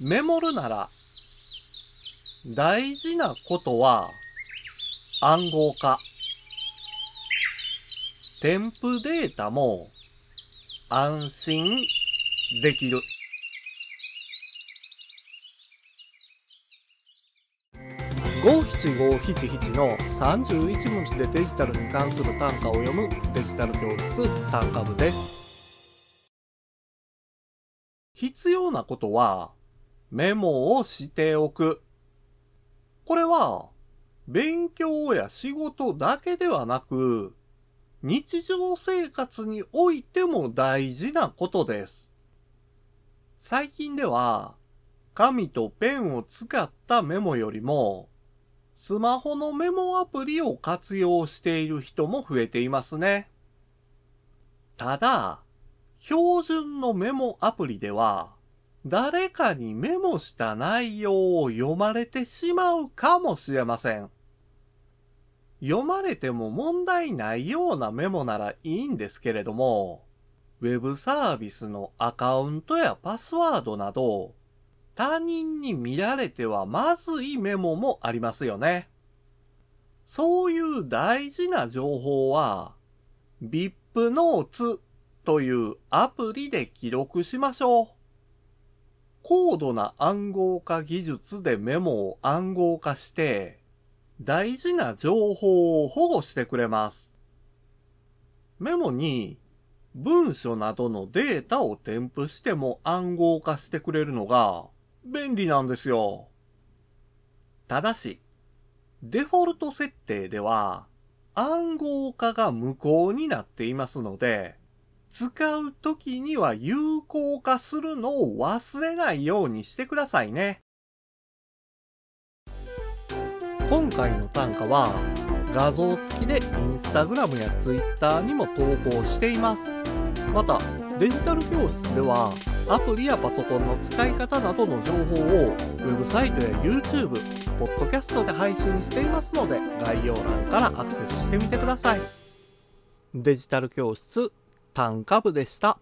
メモるなら、大事なことは暗号化。添付データも安心できる。五七五七七の31文字でデジタルに関する単価を読むデジタル教室単価部です。必要なことはメモをしておく。これは勉強や仕事だけではなく日常生活においても大事なことです。最近では紙とペンを使ったメモよりもスマホのメモアプリを活用している人も増えていますね。ただ、標準のメモアプリでは、誰かにメモした内容を読まれてしまうかもしれません。読まれても問題ないようなメモならいいんですけれども、ウェブサービスのアカウントやパスワードなど、他人に見られてはまずいメモもありますよね。そういう大事な情報は、VIP ノーツというアプリで記録しましょう。高度な暗号化技術でメモを暗号化して、大事な情報を保護してくれます。メモに文書などのデータを添付しても暗号化してくれるのが便利なんですよ。ただし、デフォルト設定では暗号化が無効になっていますので、使うときには有効化するのを忘れないようにしてくださいね。今回の単価は画像付きでインスタグラムやツイッターにも投稿しています。また、デジタル教室ではアプリやパソコンの使い方などの情報をウェブサイトや YouTube、ポッドキャストで配信していますので概要欄からアクセスしてみてください。デジタル教室単価部でした。